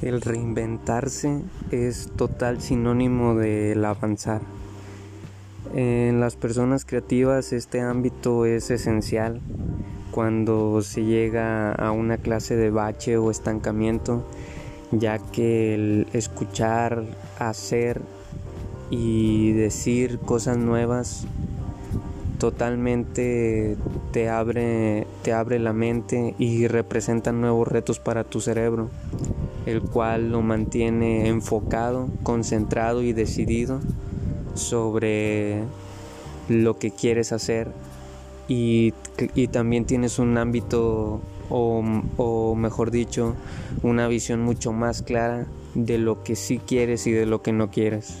El reinventarse es total sinónimo del avanzar. En las personas creativas este ámbito es esencial. Cuando se llega a una clase de bache o estancamiento, ya que el escuchar, hacer y decir cosas nuevas totalmente te abre, te abre la mente y representa nuevos retos para tu cerebro el cual lo mantiene enfocado, concentrado y decidido sobre lo que quieres hacer y, también tienes un ámbito o, mejor dicho una visión mucho más clara de lo que sí quieres y de lo que no quieres.